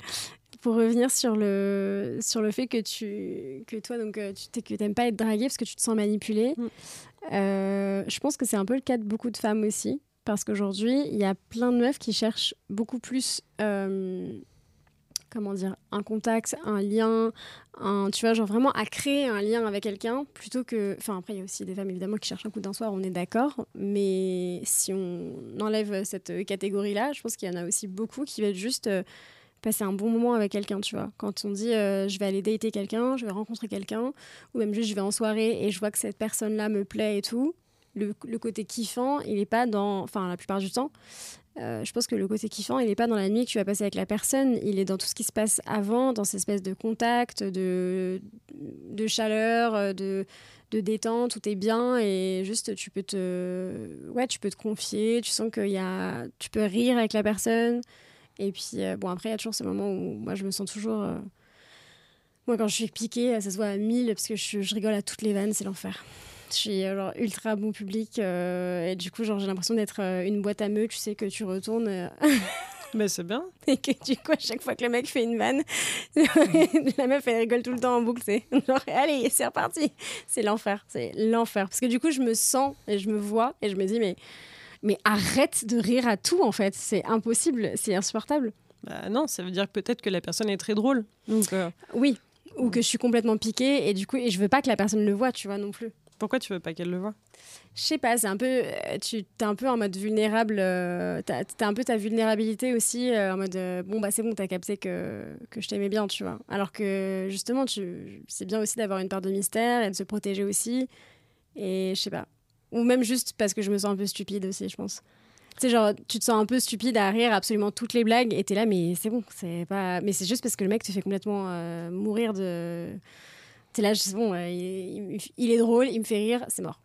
Pour revenir sur le sur le fait que tu que toi donc euh, tu que t'aimes pas être draguée parce que tu te sens manipulée. Mm. Euh, je pense que c'est un peu le cas de beaucoup de femmes aussi parce qu'aujourd'hui il y a plein de meufs qui cherchent beaucoup plus comment dire, un contact, un lien, un, tu vois, genre vraiment à créer un lien avec quelqu'un plutôt que. Enfin, après, il y a aussi des femmes évidemment qui cherchent un coup d'un soir, on est d'accord, mais si on enlève cette catégorie-là, je pense qu'il y en a aussi beaucoup qui veulent juste euh, passer un bon moment avec quelqu'un, tu vois. Quand on dit euh, je vais aller dater quelqu'un, je vais rencontrer quelqu'un, ou même juste je vais en soirée et je vois que cette personne-là me plaît et tout, le, le, côté kiffant, il n'est pas dans. Enfin, la plupart du temps, euh, je pense que le côté kiffant, il n'est pas dans la nuit que tu vas passer avec la personne, il est dans tout ce qui se passe avant, dans cette espèce de contact, de, de chaleur, euh, de, de détente, tout est bien et juste tu peux te, ouais, tu peux te confier, tu sens que y a, tu peux rire avec la personne. Et puis, euh, bon, après, il y a toujours ces moments où moi, je me sens toujours. Moi, quand je suis piquée, ça se voit à 1000 parce que je, je rigole à toutes les vannes, c'est l'enfer je suis euh, genre, ultra bon public euh, et du coup genre j'ai l'impression d'être euh, une boîte à meux tu sais que tu retournes mais c'est bien. et que du coup à chaque fois que le mec fait une vanne la meuf elle rigole tout le temps en boucle c'est genre allez c'est reparti. C'est l'enfer c'est l'enfer. Parce que du coup je me sens et je me vois et je me dis mais mais arrête de rire à tout en fait. C'est impossible c'est insupportable. Bah non ça veut dire peut-être que la personne est très drôle. Donc oui ou que je suis complètement piquée et du coup et je veux pas que la personne le voit tu vois non plus pourquoi tu veux pas qu'elle le voit Je sais pas, c'est un peu, euh, tu es un peu en mode vulnérable, euh, tu as, un peu ta vulnérabilité aussi, euh, en mode bon bah c'est bon, t'as capté que, que je t'aimais bien, tu vois. Alors que justement, c'est bien aussi d'avoir une part de mystère et de se protéger aussi. Et je sais pas. Ou même juste parce que je me sens un peu stupide aussi, je pense. Tu sais, genre, tu te sens un peu stupide à rire absolument toutes les blagues et t'es là, mais c'est bon, c'est pas. Mais c'est juste parce que le mec te fait complètement euh, mourir de. T'es là, bon, euh, il, il- est drôle, il me fait rire, c'est mort.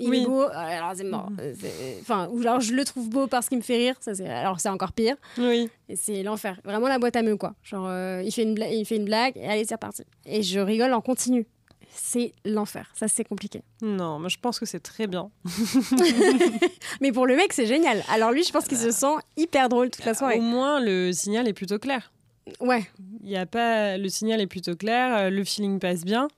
Il Oui. est beau, euh, alors c'est mort. C'est- Enfin, ou alors je le trouve beau parce qu'il me fait rire, ça c'est. Alors c'est encore pire. Oui. C'est l'enfer. Vraiment la boîte à meux, quoi. Genre, euh, il, fait une bla- il fait une blague et allez, c'est reparti. Et je rigole en continu. C'est l'enfer. Ça, c'est compliqué. Non, moi je pense que c'est très bien. Mais pour le mec, c'est génial. Alors lui, je pense qu'il se sent hyper drôle toute la Au soirée. moins, le signal est plutôt clair. Ouais. Il y a pas, le signal est plutôt clair, euh, le feeling passe bien.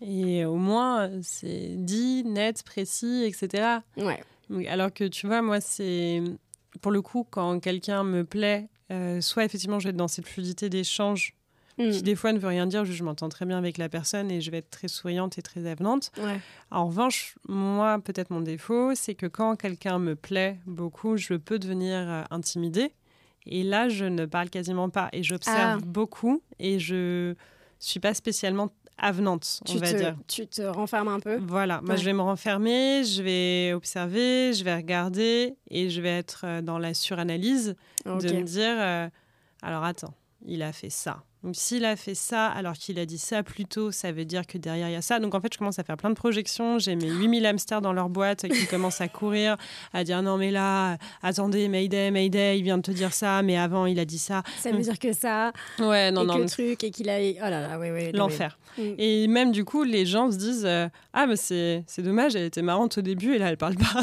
Et au moins, euh, c'est dit, net, précis, etc. Ouais. Alors que tu vois, moi, c'est. Pour le coup, quand quelqu'un me plaît, euh, soit effectivement, je vais être dans cette fluidité d'échange Mm. qui, des fois, ne veut rien dire. Je m'entends très bien avec la personne et je vais être très souriante et très avenante. Ouais. En revanche, moi, peut-être mon défaut, c'est que quand quelqu'un me plaît beaucoup, je peux devenir euh, intimidée. Et là, je ne parle quasiment pas. Et j'observe Ah. beaucoup. Et je suis pas spécialement avenante, on Tu va te, dire. tu te renfermes un peu? Voilà, moi Ouais. je vais me renfermer, je vais observer, je vais regarder et je vais être euh, dans la suranalyse de me dire euh, alors attends, il a fait ça. Donc s'il a fait ça alors qu'il a dit ça plus tôt, ça veut dire que derrière il y a ça. Donc en fait, je commence à faire plein de projections. J'ai mes 8000 hamsters dans leur boîte qui commencent à courir, à dire non mais là, attendez, Mayday, Mayday, il vient de te dire ça, mais avant il a dit ça. Ça veut dire que ça, Ouais, non, et non, que mais truc, et qu'il a. Oh là là, ouais. non, l'enfer. Mm. Et même du coup, les gens se disent euh, Ah, mais c'est c'est dommage, elle était marrante au début et là, elle parle pas.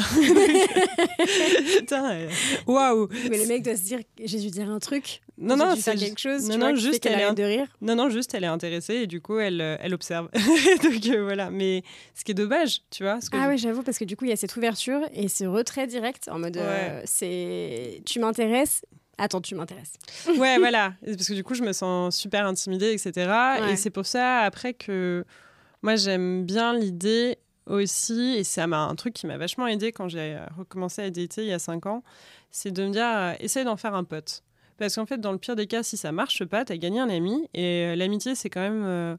Putain, waouh Mais le mec doit se dire j'ai dû dire un truc. Non, non, c'est quelque chose. non, tu non, vois, juste qu'elle elle est de rire. Non, non, juste elle est intéressée et du coup, elle, euh, elle observe. Donc euh, voilà, mais ce qui est dommage, tu vois. que Ah je- oui, j'avoue, parce que du coup, il y a cette ouverture et ce retrait direct en mode euh, c'est tu m'intéresses. Attends, tu m'intéresses. Ouais, voilà. Parce que du coup, je me sens super intimidée, etc. Ouais. Et c'est pour ça, après, que moi, j'aime bien l'idée aussi, et ça m'a un truc qui m'a vachement aidé quand j'ai recommencé à dater il y a 5 ans, c'est de me dire, euh, essaye d'en faire un pote. Parce qu'en fait, dans le pire des cas, si ça marche pas, t'as gagné un ami. Et euh, l'amitié, c'est quand même euh,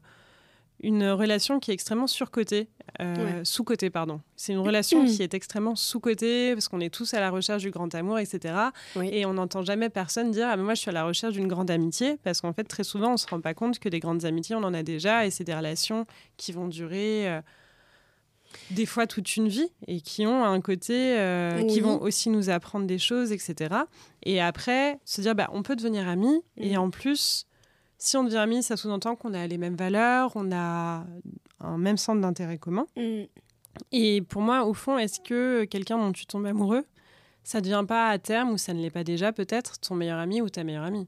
une relation qui est extrêmement surcotée, euh, sous-cotée, pardon. C'est une relation qui est extrêmement sous-cotée, parce qu'on est tous à la recherche du grand amour, etc. Oui. Et on n'entend jamais personne dire ah, mais moi je suis à la recherche d'une grande amitié parce qu'en fait très souvent on se rend pas compte que des grandes amitiés on en a déjà et c'est des relations qui vont durer euh, des fois toute une vie et qui ont un côté euh, qui vont aussi nous apprendre des choses etc. Et après se dire bah on peut devenir amis et Mm. en plus si on devient amis ça sous-entend qu'on a les mêmes valeurs on a un même centre d'intérêt commun Mm. et pour moi, au fond, est-ce que quelqu'un dont tu tombes amoureux, ça ne devient pas à terme, ou ça ne l'est pas déjà peut-être, ton meilleur ami ou ta meilleure amie?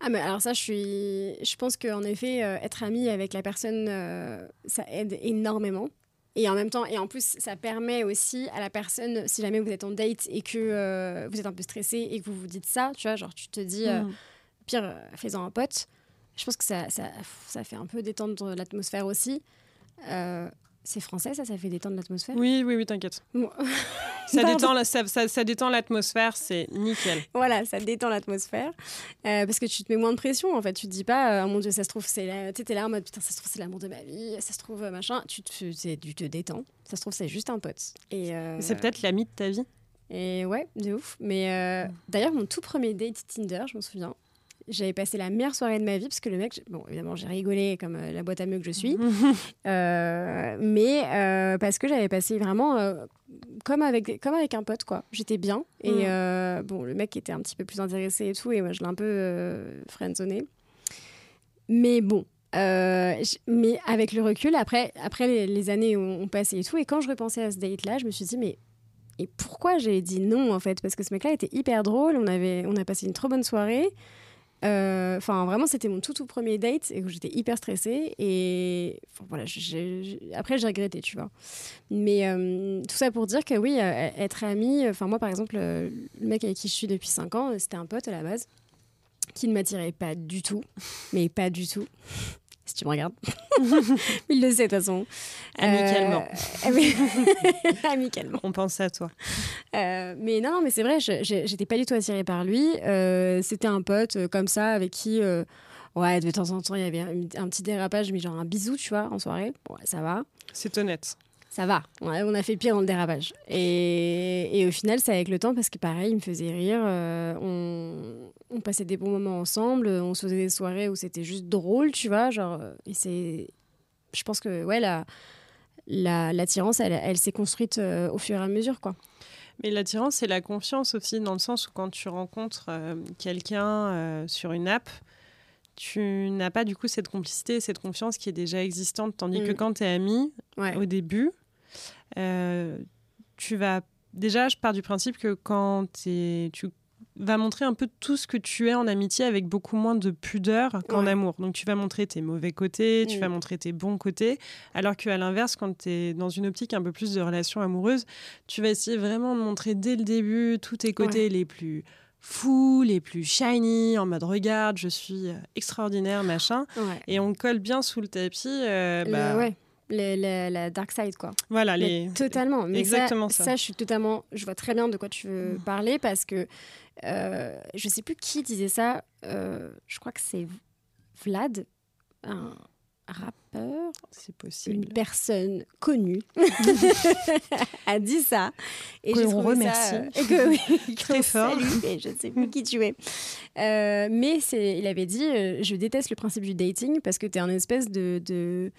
Ah mais alors ça, je suis, je pense qu'en effet, euh, être ami avec la personne, euh, ça aide énormément. Et en même temps, et en plus, ça permet aussi à la personne, si jamais vous êtes en date et que euh, vous êtes un peu stressé et que vous vous dites ça, tu vois, genre tu te dis, euh, Mm. pire, euh, fais-en un pote. Je pense que ça, ça, ça fait un peu détendre l'atmosphère aussi. Euh, c'est français, ça, ça fait détendre l'atmosphère? Oui, oui, oui, t'inquiète. Bon. Ça, détend la- ça, ça- ça détend l'atmosphère, c'est nickel. Voilà, ça détend l'atmosphère. Euh, parce que tu te mets moins de pression, en fait. Tu te dis pas, euh, oh mon Dieu, ça se trouve, c'est la... t'es là en mode, putain, ça se trouve, c'est l'amour de ma vie, ça se trouve, euh, machin. Tu te, tu te détends. Ça se trouve, c'est juste un pote. Et, euh, C'est peut-être l'ami de ta vie. Et ouais, de ouf. Mais euh, d'ailleurs, mon tout premier date Tinder, je m'en souviens. J'avais passé la meilleure soirée de ma vie parce que le mec, bon, évidemment, j'ai rigolé comme euh, la boîte à meux que je suis. Euh, mais euh, parce que j'avais passé vraiment euh, comme, avec, comme avec un pote, quoi. J'étais bien. Et Mm. bon, le mec était un petit peu plus intéressé et tout. Et moi, je l'ai un peu friendzoné. Mais bon. euh, mais avec le recul, après, après les, les années ont, ont passé et tout, et quand je repensais à ce date-là, je me suis dit, mais et pourquoi j'ai dit non en fait? Parce que ce mec-là était hyper drôle, on, avait, on a passé une trop bonne soirée. Euh, Enfin, vraiment, c'était mon tout tout premier date et j'étais hyper stressée. Et voilà, après, j'ai regretté, tu vois. Mais euh, tout ça pour dire que oui, euh, être ami, enfin, moi par exemple, le mec avec qui je suis depuis 5 ans, c'était un pote à la base qui ne m'attirait pas du tout, mais pas du tout. Si tu me regardes, il le sait de toute façon. Amicalement. Euh, amicalement. On pense à toi. Euh, mais non, non, mais c'est vrai, j'étais pas du tout attirée par lui. Euh, C'était un pote euh, comme ça avec qui, euh, ouais, de temps en temps, il y avait un, un petit dérapage, mais genre un bisou, tu vois, en soirée. Bon, ouais, ça va. C'est honnête. Ça va. Ouais, on a fait pire dans le dérapage. Et, et, au final, c'est avec le temps parce que pareil, il me faisait rire. euh, on, on passait des bons moments ensemble. On se faisait des soirées où c'était juste drôle, tu vois. Genre, euh, et c'est, je pense que ouais, la, la, l'attirance, elle, elle s'est construite euh, au fur et à mesure, quoi. Mais l'attirance, c'est la confiance aussi, dans le sens où quand tu rencontres euh, quelqu'un euh, sur une app, tu n'as pas du coup cette complicité, cette confiance qui est déjà existante. Tandis que Mm. quand tu es ami, Ouais. au début, euh, tu vas. Déjà, je pars du principe que quand tu vas montrer un peu tout ce que tu es en amitié avec beaucoup moins de pudeur qu'en Ouais. amour. Donc, tu vas montrer tes mauvais côtés, tu Mm. vas montrer tes bons côtés. Alors qu'à l'inverse, quand tu es dans une optique un peu plus de relation amoureuse, tu vas essayer vraiment de montrer dès le début tous tes côtés les plus fous, les plus shiny, en mode regarde, je suis euh, extraordinaire, machin. Ouais. Et on colle bien sous le tapis. euh, bah. Le- le- la dark side, quoi. Voilà, Mais les. Totalement. Mais exactement ça, ça. je suis totalement. Je vois très bien de quoi tu veux Mm. parler parce que euh, je sais plus qui disait ça. euh, je crois que c'est Vlad, un rappeur, C'est une possible. personne connue, a dit ça. Et Que trouvé remercie. ça, euh, et que, oui, Très fort. et je ne sais plus qui tu es. Euh, mais il avait dit euh, Je déteste le principe du dating parce que tu es un espèce de. de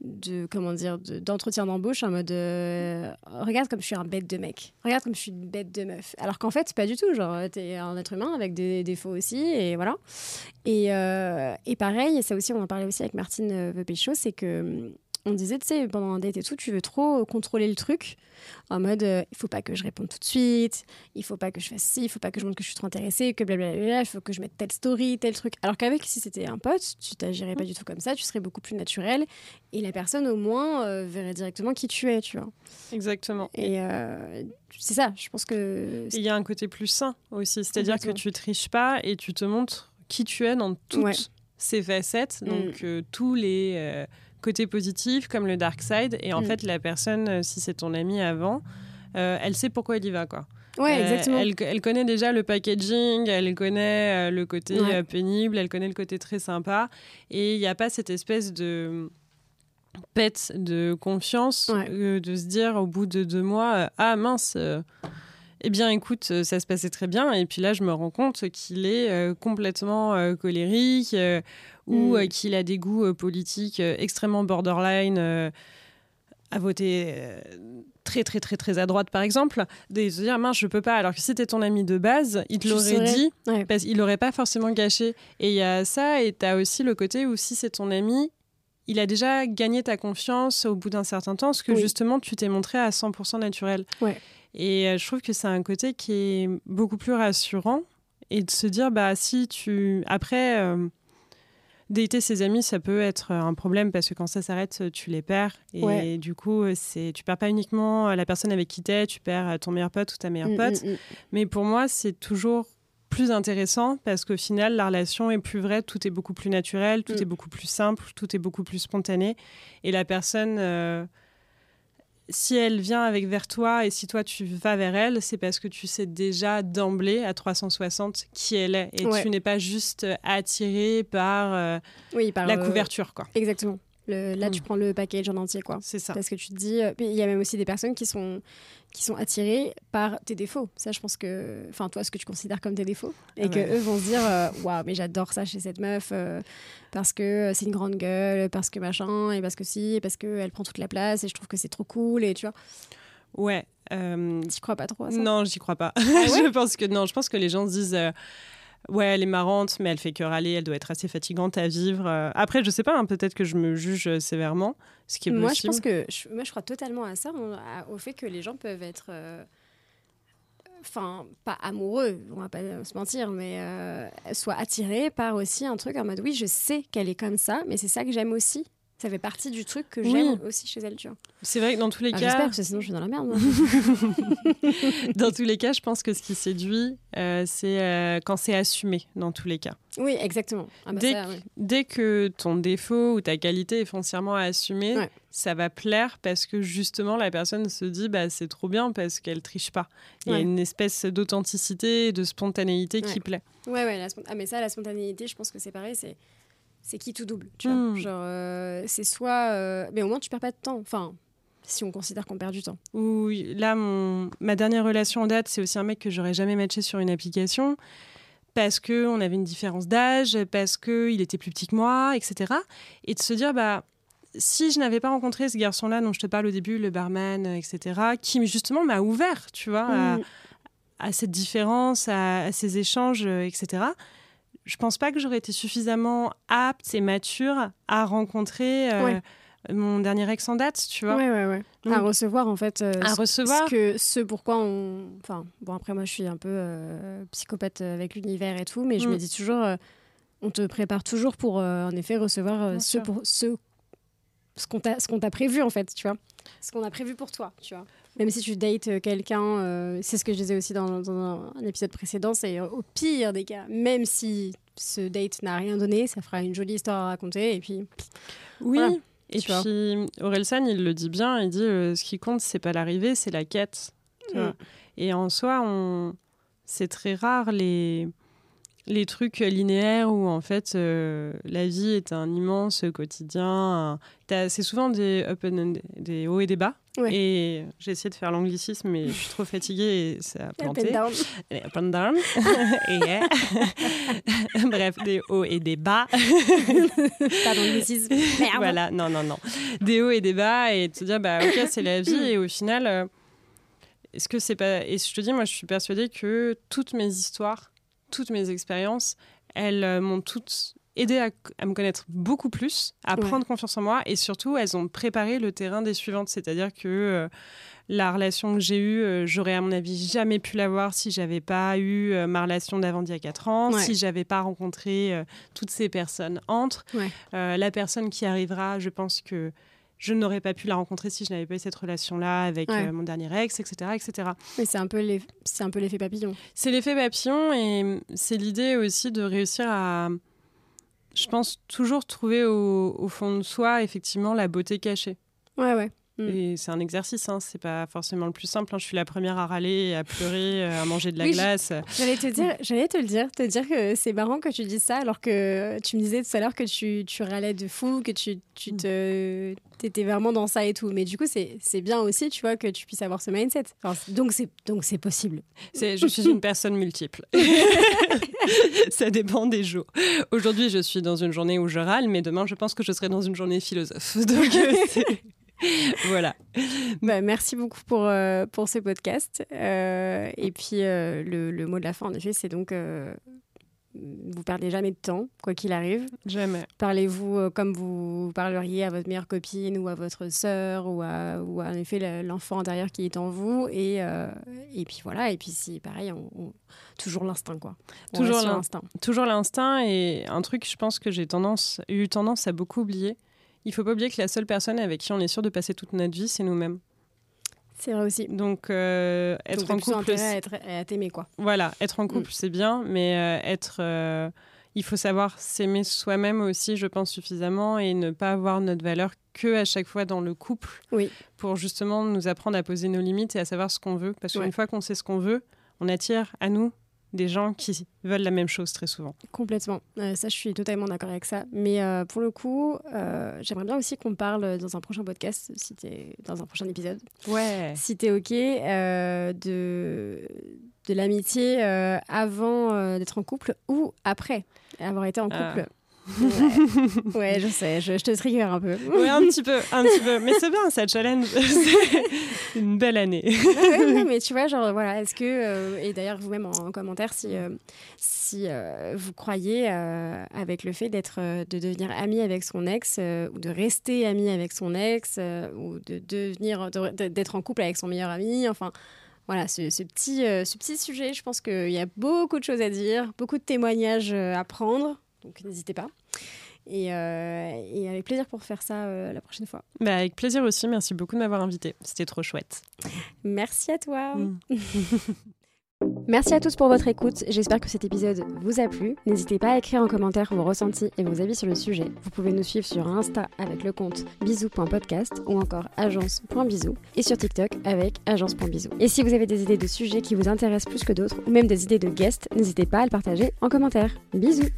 de comment dire de- d'entretien d'embauche en mode euh, regarde comme je suis un bête de mec. Regarde comme je suis une bête de meuf. Alors qu'en fait pas du tout genre t'es un être humain avec des défauts aussi et voilà. Et, euh, et pareil ça aussi on en parlait aussi avec Martine euh, Pécho c'est que hum, on disait tu sais pendant un date et tout tu veux trop contrôler le truc en mode euh, il faut pas que je réponde tout de suite il faut pas que je fasse ci il faut pas que je montre que je suis trop intéressée que blablabla il faut que je mette telle story tel truc alors qu'avec si c'était un pote tu t'agirais pas du tout comme ça tu serais beaucoup plus naturel et la personne au moins euh, verrait directement qui tu es tu vois Exactement. et euh, c'est ça je pense que Il y a un côté plus sain aussi, c'est-à-dire que tu triches pas et tu te montres qui tu es dans toutes Ouais. ces facettes, Mm. donc euh, tous les côtés positifs comme le dark side. Et en Mm. fait, la personne, euh, si c'est ton ami avant, euh, elle sait pourquoi elle y va, quoi. ouais Euh, exactement elle, elle connaît déjà le packaging, elle connaît euh, le côté Ouais. pénible, elle connaît le côté très sympa. Et il n'y a pas cette espèce de pète de confiance Ouais. de se dire au bout de deux mois Ah mince, eh bien écoute, ça se passait très bien. Et puis là, je me rends compte qu'il est euh, complètement euh, colérique euh, ou Mm. euh, qu'il a des goûts euh, politiques euh, extrêmement borderline. à voter très très très très à droite par exemple, de se dire mince je peux pas alors que si c'était ton ami de base, il te l'aurait dit Ouais. parce qu'il l'aurait pas forcément gâché. Et il y a ça et tu as aussi le côté où si c'est ton ami, il a déjà gagné ta confiance au bout d'un certain temps, parce que Oui. justement tu t'es montré à 100% naturel. Ouais. Et je trouve que c'est un côté qui est beaucoup plus rassurant et de se dire bah si tu après euh, dater ses amis ça peut être un problème parce que quand ça s'arrête tu les perds et Ouais. du coup c'est tu perds pas uniquement la personne avec qui t'es tu perds ton meilleur pote ou ta meilleure Mm, pote mm, mm. mais pour moi, c'est toujours plus intéressant parce qu'au final, la relation est plus vraie, tout est beaucoup plus naturel, tout est beaucoup plus simple, tout est beaucoup plus spontané. Et la personne, euh, si elle vient avec vers toi et si toi tu vas vers elle, c'est parce que tu sais déjà d'emblée à 360 qui elle est et Ouais. tu n'es pas juste attiré par euh, oui par la euh, couverture, quoi. exactement Le- là tu prends le package en entier quoi C'est ça. Parce que tu te dis, euh, il y a même aussi des personnes qui sont, qui sont attirées par tes défauts. Ça, je pense que, enfin, toi, ce que tu considères comme tes défauts. Et Ah que ouais. eux vont se dire, euh, waouh, mais j'adore ça chez cette meuf, euh, parce que c'est une grande gueule, parce que machin, et parce que si, et parce qu'elle prend toute la place, et je trouve que c'est trop cool, et tu vois, Ouais. euh, tu crois pas trop à ça? Non, j'y crois pas. ouais? Je pense que non, je pense que les gens se disent euh, ouais, elle est marrante, mais elle fait que râler, elle doit être assez fatigante à vivre. Euh, Après, je sais pas, hein, peut-être que je me juge euh, sévèrement, ce qui est Moi, je pense que, je, moi, je crois totalement à ça, au fait que les gens peuvent être. euh, Enfin, pas amoureux, on va pas se mentir, mais euh, soit attirés par aussi un truc en mode oui, je sais qu'elle est comme ça, mais c'est ça que j'aime aussi. Ça fait partie du truc que Oui. j'aime aussi chez elle, tu vois. C'est vrai que dans tous les Ah, cas, J'espère, parce que sinon je suis dans la merde. dans tous les cas, je pense que ce qui séduit, euh, c'est euh, quand c'est assumé. Dans tous les cas, oui, exactement. Ah bah Dès ça, ouais. dès que ton défaut ou ta qualité est foncièrement assumée, Ouais. ça va plaire parce que justement la personne se dit bah c'est trop bien parce qu'elle triche pas. Il y a une espèce d'authenticité et de spontanéité qui plaît. Ouais, ouais, la ah, mais ça, la spontanéité, je pense que c'est pareil, c'est c'est qui tout double, tu vois. Mm. Genre, euh, c'est soit. euh, Mais au moins, tu perds pas de temps. Enfin, si on considère qu'on perd du temps. Oui, là, mon... ma dernière relation en date, c'est aussi un mec que j'aurais jamais matché sur une application parce qu'on avait une différence d'âge, parce qu'il était plus petit que moi, etc. Et de se dire, bah, si je n'avais pas rencontré ce garçon-là dont je te parle au début, le barman, etc., qui justement m'a ouvert, tu vois, à, mm. cette différence, à, ces échanges, etc., je pense pas que j'aurais été suffisamment apte et mature à rencontrer euh, mon dernier ex en date, tu vois. Ouais, ouais, ouais. à recevoir, en fait. Euh, à recevoir. Ce, que, ce pourquoi on. Enfin, bon, après, moi, je suis un peu euh, psychopathe avec l'univers et tout, mais je me mm. dis toujours, on te prépare toujours pour, en effet, recevoir ce, pour, ce, ce qu'on t'a prévu, en fait, tu vois. Ce qu'on a prévu pour toi, tu vois. Même si tu dates quelqu'un, c'est ce que je disais aussi dans, dans un épisode précédent, c'est au pire des cas, même si ce date n'a rien donné, ça fera une jolie histoire à raconter, et puis. Oui. Et puis Orelsan, il le dit bien, il dit euh, ce qui compte, c'est pas l'arrivée, c'est la quête. Mm. Et en soi, on... c'est très rare les les trucs linéaires où en fait euh, la vie est un immense quotidien. C'est souvent des, up des hauts et des bas. Et j'ai essayé de faire l'anglicisme, mais je suis trop fatiguée et ça a planté. Up and down. Bref, des hauts et des bas. Pas d'anglicisme. Voilà, non, non, non. Des hauts et des bas et te dire, bah ok, c'est la vie. Et au final, euh, est-ce que c'est pas. Et je te dis, moi, je suis persuadée que toutes mes histoires toutes mes expériences, elles euh, m'ont toutes aidé à, me connaître beaucoup plus, à prendre confiance en moi et surtout, elles ont préparé le terrain des suivantes. C'est-à-dire que euh, la relation que j'ai eue, euh, j'aurais à mon avis jamais pu l'avoir si j'avais pas eu ma relation d'avant d'il y a 4 ans, si j'avais pas rencontré toutes ces personnes entre. la personne qui arrivera, je pense que je n'aurais pas pu la rencontrer si je n'avais pas eu cette relation-là avec euh, mon dernier ex, etc. etc. Mais c'est un peu l'effet papillon. C'est l'effet papillon et c'est l'idée aussi de réussir à, je pense, toujours trouver au, au, fond de soi, effectivement, la beauté cachée. Ouais, ouais. Mm. Et c'est un exercice, hein. c'est pas forcément le plus simple. Hein. Je suis la première à râler, à pleurer, euh, à manger de la glace. J'allais te dire, j'allais te le dire, te dire que c'est marrant que tu dises ça, alors que tu me disais tout à l'heure que tu, tu râlais de fou, que tu, tu mm. te, étais vraiment dans ça et tout. Mais du coup, c'est bien aussi, tu vois, que tu puisses avoir ce mindset. donc c'est donc c'est possible. Je suis une personne multiple. ça dépend des jours. Aujourd'hui, je suis dans une journée où je râle, mais demain, je pense que je serai dans une journée philosophe. Donc euh, voilà. Bah, merci beaucoup pour, euh, pour ce podcast. Euh, et puis, euh, le, le, mot de la fin, en effet, c'est donc vous perdez jamais de temps, quoi qu'il arrive. Jamais. Parlez-vous comme vous parleriez à votre meilleure copine ou à votre sœur ou à, ou en effet l'enfant intérieur qui est en vous. Et, et puis voilà, et puis si pareil, on, toujours l'instinct quoi. toujours l'instinct. Toujours l'instinct et un truc, je pense que j'ai tendance, eu tendance à beaucoup oublier il faut pas oublier que la seule personne avec qui on est sûr de passer toute notre vie, c'est nous-mêmes. C'est vrai aussi. Donc, euh, être en couple. à, être, à t'aimer, quoi. Voilà, être en couple, mm. c'est bien, mais euh, être. Euh, il faut savoir s'aimer soi-même aussi, je pense, suffisamment et ne pas avoir notre valeur que à chaque fois dans le couple. Oui. Pour justement nous apprendre à poser nos limites et à savoir ce qu'on veut. Parce qu'une fois qu'on sait ce qu'on veut, on attire à nous des gens qui veulent la même chose très souvent. Complètement. Euh, ça, je suis totalement d'accord avec ça. Mais euh, pour le coup, euh, j'aimerais bien aussi qu'on parle dans un prochain podcast, si es, dans un prochain épisode. Ouais. Si tu es OK, de, de l'amitié avant d'être en couple ou après avoir été en couple. Ouais. je sais, je, te trigger un peu. Oui, un petit peu, un petit peu. Mais c'est bien, ça challenge. c'est une belle année. mais tu vois, genre, voilà, est-ce que, euh, et d'ailleurs, vous-même en, commentaire, si, euh, si euh, vous croyez avec le fait d'être, de devenir ami avec son ex, ou de rester ami avec son ex, ou de devenir, d'être en couple avec son meilleur ami, enfin voilà, ce, ce petit, ce petit sujet, je pense qu'il y a beaucoup de choses à dire, beaucoup de témoignages à prendre. Donc n'hésitez pas. Et, euh, avec plaisir pour faire ça euh, la prochaine fois. Bah, avec plaisir aussi. Merci beaucoup de m'avoir invité. C'était trop chouette. Merci à toi. Mm. Merci à tous pour votre écoute. J'espère que cet épisode vous a plu. N'hésitez pas à écrire en commentaire vos ressentis et vos avis sur le sujet. Vous pouvez nous suivre sur Insta avec le compte bisous.podcast ou encore agence.bisous et sur TikTok avec agence.bisous. Et si vous avez des idées de sujets qui vous intéressent plus que d'autres ou même des idées de guests, n'hésitez pas à le partager en commentaire. Bisous